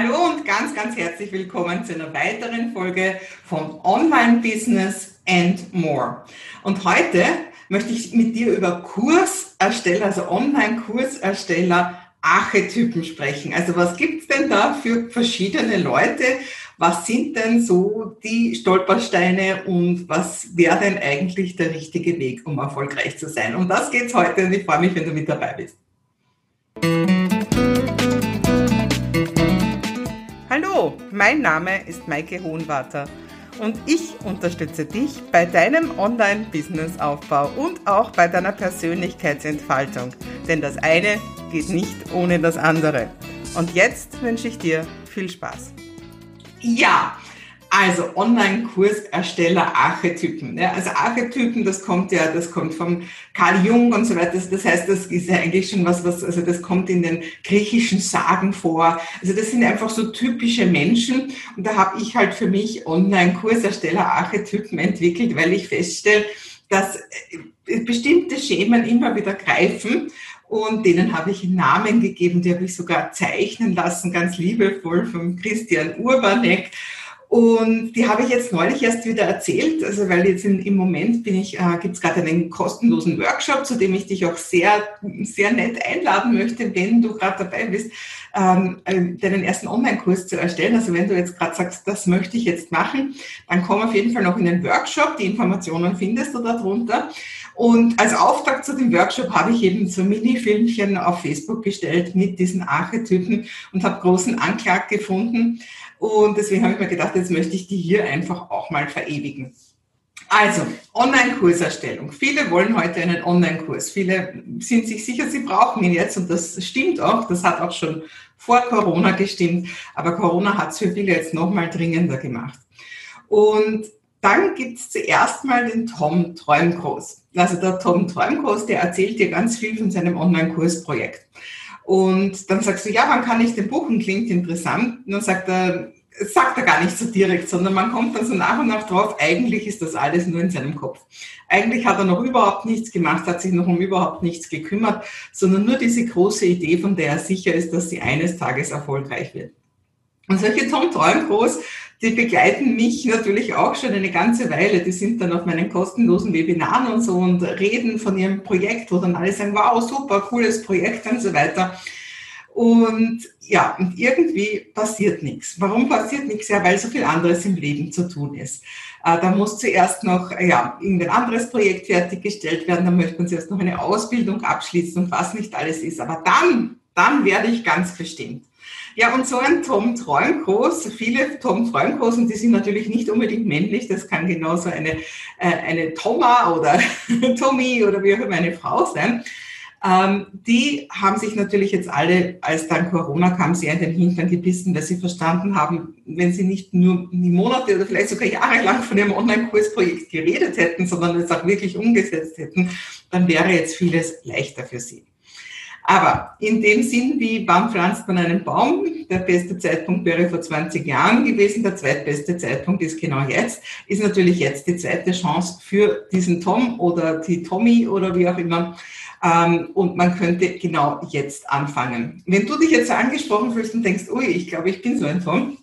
Hallo und ganz, ganz herzlich willkommen zu einer weiteren Folge von Online Business and More. Und heute möchte ich mit dir über Kursersteller, also Online-Kursersteller Archetypen sprechen. Also was gibt's denn da für verschiedene Leute? Was sind denn so die Stolpersteine und was wäre denn eigentlich der richtige Weg, um erfolgreich zu sein? Um das geht's heute und ich freue mich, wenn du mit dabei bist. Mein Name ist Maike Hohenwarter und ich unterstütze dich bei deinem Online-Business-Aufbau und auch bei deiner Persönlichkeitsentfaltung. Denn das eine geht nicht ohne das andere. Und jetzt wünsche ich dir viel Spaß. Ja, also Online-Kursersteller Archetypen. Ja, also Archetypen, das kommt ja, das kommt vom Karl Jung und so weiter. Das, heißt, das ist ja eigentlich schon was, was, also das kommt in den griechischen Sagen vor. Also das sind einfach so typische Menschen. Und da habe ich halt für mich Online-Kursersteller Archetypen entwickelt, weil ich feststelle, dass äh, bestimmte Schemen immer wieder greifen und denen habe ich Namen gegeben, die habe ich sogar zeichnen lassen, ganz liebevoll von Christian Urbanek. Und die habe ich jetzt neulich erst wieder erzählt, also weil jetzt in, im Moment bin ich, äh, gibt es gerade einen kostenlosen Workshop, zu dem ich dich auch sehr, sehr nett einladen möchte, wenn du gerade dabei bist, ähm, äh, deinen ersten Online-Kurs zu erstellen. Also wenn du jetzt gerade sagst, das möchte ich jetzt machen, dann komm auf jeden Fall noch in den Workshop. Die Informationen findest du darunter. Und als Auftakt zu dem Workshop habe ich eben so Mini-Filmchen auf Facebook gestellt mit diesen Archetypen und habe großen Anklang gefunden. Und deswegen habe ich mir gedacht, jetzt möchte ich die hier einfach auch mal verewigen. Also, Online-Kurserstellung. Viele wollen heute einen Online-Kurs. Viele sind sich sicher, sie brauchen ihn jetzt und das stimmt auch. Das hat auch schon vor Corona gestimmt. Aber Corona hat es für viele jetzt nochmal dringender gemacht. Und dann gibt es zuerst mal den Tom Träumgroß. Also der Tom Träumgroß, der erzählt dir ganz viel von seinem Online-Kursprojekt. Und dann sagst du, ja, wann kann ich den buchen? Klingt interessant. Und dann sagt er, sagt er gar nicht so direkt, sondern man kommt dann so nach und nach drauf, eigentlich ist das alles nur in seinem Kopf. Eigentlich hat er noch überhaupt nichts gemacht, hat sich noch um überhaupt nichts gekümmert, sondern nur diese große Idee, von der er sicher ist, dass sie eines Tages erfolgreich wird. Und solche Tom Träumgroß, die begleiten mich natürlich auch schon eine ganze Weile. Die sind dann auf meinen kostenlosen Webinaren und so und reden von ihrem Projekt, wo dann alle sagen, wow, super, cooles Projekt und so weiter. Und ja, und irgendwie passiert nichts. Warum passiert nichts? Ja, weil so viel anderes im Leben zu tun ist. Äh, da muss zuerst noch ja, irgendein anderes Projekt fertiggestellt werden, dann möchte man zuerst noch eine Ausbildung abschließen und was nicht alles ist. Aber dann, dann werde ich ganz bestimmt. Ja, und so ein Tom Träumgroß, viele Tom Träumgroßen, die sind natürlich nicht unbedingt männlich, das kann genauso eine, äh, eine Thomas oder Tommy oder wie auch immer eine Frau sein. Ähm, die haben sich natürlich jetzt alle, als dann Corona kam, sehr in den Hintern gebissen, weil sie verstanden haben, wenn sie nicht nur Monate oder vielleicht sogar jahrelang von ihrem Online-Kursprojekt geredet hätten, sondern es auch wirklich umgesetzt hätten, dann wäre jetzt vieles leichter für sie. Aber in dem Sinn, wie wann pflanzt man einen Baum? Der beste Zeitpunkt wäre vor 20 Jahren gewesen, der zweitbeste Zeitpunkt ist genau jetzt, ist natürlich jetzt die zweite Chance für diesen Tom oder die Tommy oder wie auch immer. Ähm, und man könnte genau jetzt anfangen. Wenn du dich jetzt angesprochen fühlst und denkst, ui, ich glaube, ich bin so ein Tom,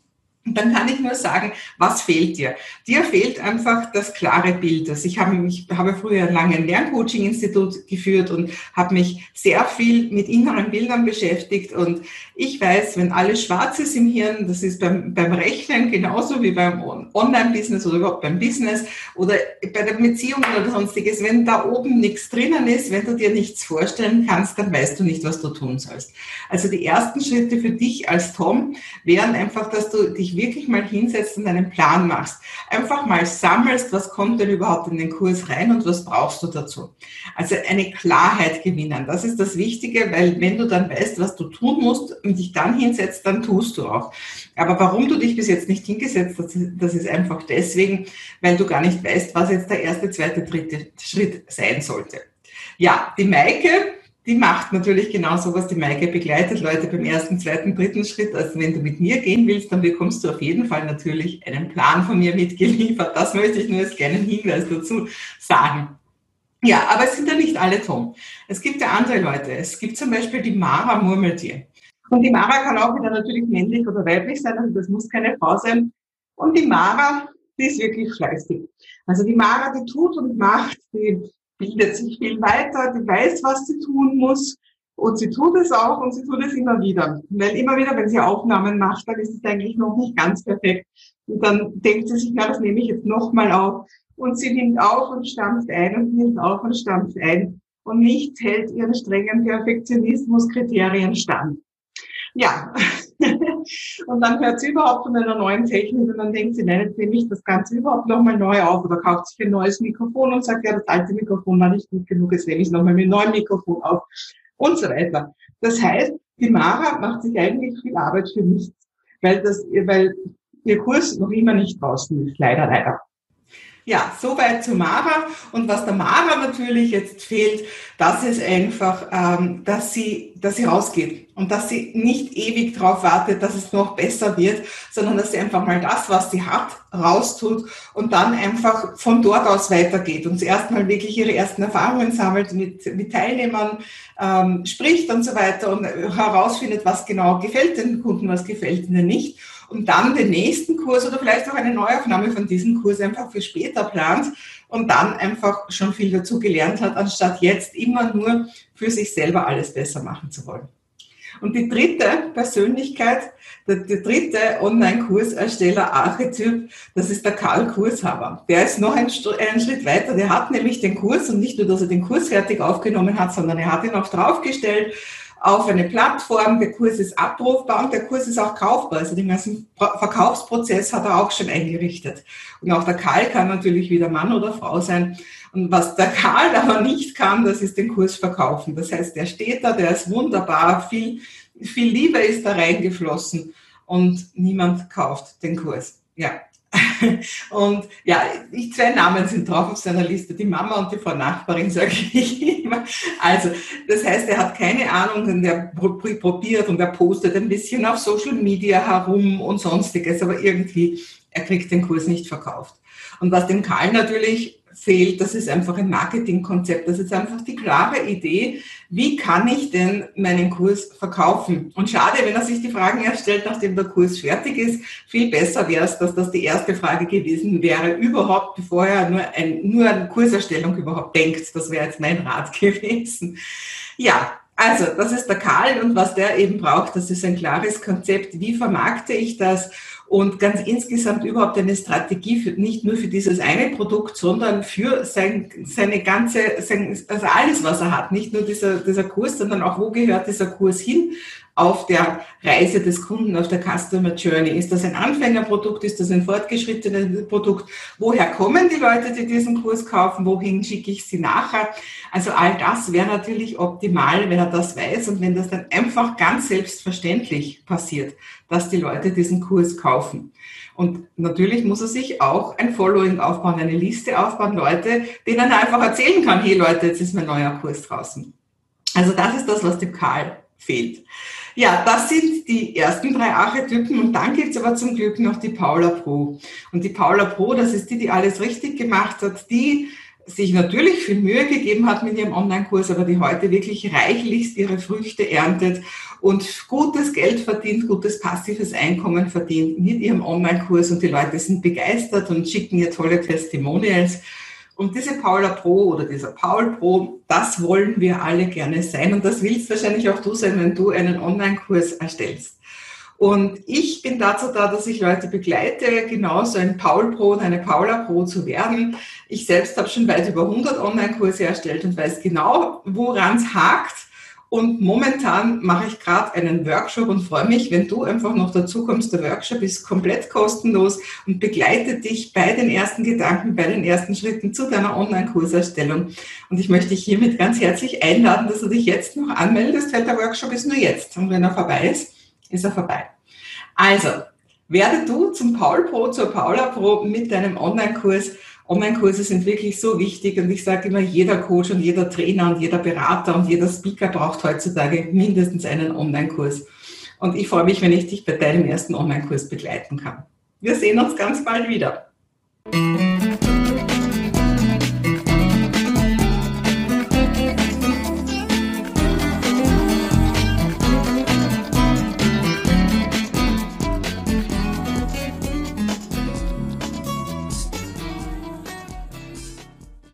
dann kann ich nur sagen, was fehlt dir? Dir fehlt einfach das klare Bild. Also ich habe mich, habe früher lange ein Lerncoaching-Institut geführt und habe mich sehr viel mit inneren Bildern beschäftigt. Und ich weiß, wenn alles schwarz ist im Hirn, das ist beim, beim Rechnen genauso wie beim Online-Business oder überhaupt beim Business oder bei der Beziehung oder sonstiges, wenn da oben nichts drinnen ist, wenn du dir nichts vorstellen kannst, dann weißt du nicht, was du tun sollst. Also die ersten Schritte für dich als Tom wären einfach, dass du dich wirklich mal hinsetzt und einen Plan machst. Einfach mal sammelst, was kommt denn überhaupt in den Kurs rein und was brauchst du dazu. Also eine Klarheit gewinnen. Das ist das Wichtige, weil wenn du dann weißt, was du tun musst und dich dann hinsetzt, dann tust du auch. Aber warum du dich bis jetzt nicht hingesetzt hast, das ist einfach deswegen, weil du gar nicht weißt, was jetzt der erste, zweite, dritte Schritt sein sollte. Ja, die Maike, die macht natürlich genau so, was die Maike begleitet, Leute beim ersten, zweiten, dritten Schritt. Also wenn du mit mir gehen willst, dann bekommst du auf jeden Fall natürlich einen Plan von mir mitgeliefert. Das möchte ich nur als kleinen Hinweis dazu sagen. Ja, aber es sind ja nicht alle Tom. Es gibt ja andere Leute. Es gibt zum Beispiel die Mara Murmeltier. Und die Mara kann auch wieder natürlich männlich oder weiblich sein, also das muss keine Frau sein. Und die Mara, die ist wirklich fleißig. Also die Mara, die tut und macht, die bildet sich viel weiter, die weiß, was sie tun muss. Und sie tut es auch und sie tut es immer wieder. Weil immer wieder, wenn sie Aufnahmen macht, dann ist es eigentlich noch nicht ganz perfekt. Und dann denkt sie sich, ja, das nehme ich jetzt nochmal auf. Und sie nimmt auf und stampft ein und nimmt auf und stampft ein. Und nichts hält ihren strengen Perfektionismuskriterien stand. Ja. und dann hört sie überhaupt von einer neuen Technik und dann denkt sie, nein, jetzt nehme ich das Ganze überhaupt nochmal neu auf oder kauft sich ein neues Mikrofon und sagt, ja, das alte Mikrofon war nicht gut genug, jetzt nehme ich es nochmal mit einem neuen Mikrofon auf und so weiter. Das heißt, die Mara macht sich eigentlich viel Arbeit für nichts, weil das, weil ihr Kurs noch immer nicht draußen ist, leider, leider. Ja, soweit zu Mara. Und was der Mara natürlich jetzt fehlt, das ist einfach, ähm, dass sie, dass sie rausgeht und dass sie nicht ewig darauf wartet, dass es noch besser wird, sondern dass sie einfach mal das, was sie hat, raustut und dann einfach von dort aus weitergeht und zuerst mal wirklich ihre ersten Erfahrungen sammelt, mit, mit Teilnehmern ähm, spricht und so weiter und herausfindet, was genau gefällt den Kunden, was gefällt ihnen nicht und dann den nächsten Kurs oder vielleicht auch eine Neuaufnahme von diesem Kurs einfach für später plant und dann einfach schon viel dazu gelernt hat, anstatt jetzt immer nur für sich selber alles besser machen zu wollen. Und die dritte Persönlichkeit, der, der dritte Online-Kursersteller Archetyp, das ist der Karl Kurshaber. Der ist noch einen, einen, Schritt weiter. Der hat nämlich den Kurs und nicht nur, dass er den Kurs fertig aufgenommen hat, sondern er hat ihn auch draufgestellt auf eine Plattform. Der Kurs ist abrufbar und der Kurs ist auch kaufbar. Also den ganzen Verkaufsprozess hat er auch schon eingerichtet. Und auch der Karl kann natürlich wieder Mann oder Frau sein. Und was der Karl aber nicht kann, das ist den Kurs verkaufen. Das heißt, der steht da, der ist wunderbar, viel, viel Liebe ist da reingeflossen und niemand kauft den Kurs. Ja, Und ja, ich, zwei Namen sind drauf auf seiner Liste, die Mama und die Frau Nachbarin, sage ich immer. Also, das heißt, er hat keine Ahnung und er probiert und er postet ein bisschen auf Social Media herum und sonstiges, aber irgendwie, er kriegt den Kurs nicht verkauft. Und was dem Karl natürlich fehlt, das ist einfach ein Marketingkonzept. Das ist einfach die klare Idee, wie kann ich denn meinen Kurs verkaufen? Und schade, wenn er sich die Fragen erst stellt, nachdem der Kurs fertig ist. Viel besser wäre es, dass das die erste Frage gewesen wäre, überhaupt, bevor er nur, ein, nur an Kurserstellung überhaupt denkt. Das wäre jetzt mein Rat gewesen. Ja, also, das ist der Karl und was der eben braucht, das ist ein klares Konzept. Wie vermarkte ich das? Und ganz insgesamt überhaupt eine Strategie für, nicht nur für dieses eine Produkt, sondern für sein, seine ganze, sein, also alles, was er hat. Nicht nur dieser, dieser Kurs, sondern auch, wo gehört dieser Kurs hin? Auf der Reise des Kunden, auf der Customer Journey. Ist das ein Anfängerprodukt? Ist das ein fortgeschrittenes Produkt? Woher kommen die Leute, die diesen Kurs kaufen? Wohin schicke ich sie nachher? Also all das wäre natürlich optimal, wenn er das weiß und wenn das dann einfach ganz selbstverständlich passiert, dass die Leute diesen Kurs kaufen. Und natürlich muss er sich auch ein Following aufbauen, eine Liste aufbauen, Leute, denen er einfach erzählen kann, hey Leute, jetzt ist mein neuer Kurs draußen. Also das ist das, was dem Karl fehlt. Ja, das sind die ersten drei Archetypen und dann gibt's aber zum Glück noch die Paula Pro. Und die Paula Pro, das ist die, die alles richtig gemacht hat, die sich natürlich viel Mühe gegeben hat mit ihrem Online-Kurs, aber die heute wirklich reichlichst ihre Früchte erntet und gutes Geld verdient, gutes passives Einkommen verdient mit ihrem Online-Kurs und die Leute sind begeistert und schicken ihr tolle Testimonials. Und diese Paula Pro oder dieser Paul Pro, das wollen wir alle gerne sein. Und das willst wahrscheinlich auch du sein, wenn du einen Online-Kurs erstellst. Und ich bin dazu da, dass ich Leute begleite, genauso ein Paul Pro und eine Paula Pro zu werden. Ich selbst habe schon weit über 100 Online-Kurse erstellt und weiß genau, woran es hakt und momentan mache ich gerade einen Workshop und freue mich, wenn du einfach noch dazu kommst. Der Workshop ist komplett kostenlos und begleitet dich bei den ersten Gedanken, bei den ersten Schritten zu deiner Online-Kurserstellung. Und ich möchte dich hiermit ganz herzlich einladen, dass du dich jetzt noch anmeldest, weil der Workshop ist nur jetzt. Und wenn er vorbei ist, ist er vorbei. Also, werde du zum Paul Pro, zur Paula Pro mit deinem Online-Kurs Online-Kurse sind wirklich so wichtig und ich sage immer, jeder Coach und jeder Trainer und jeder Berater und jeder Speaker braucht heutzutage mindestens einen Online-Kurs. Und ich freue mich, wenn ich dich bei deinem ersten Online-Kurs begleiten kann. Wir sehen uns ganz bald wieder.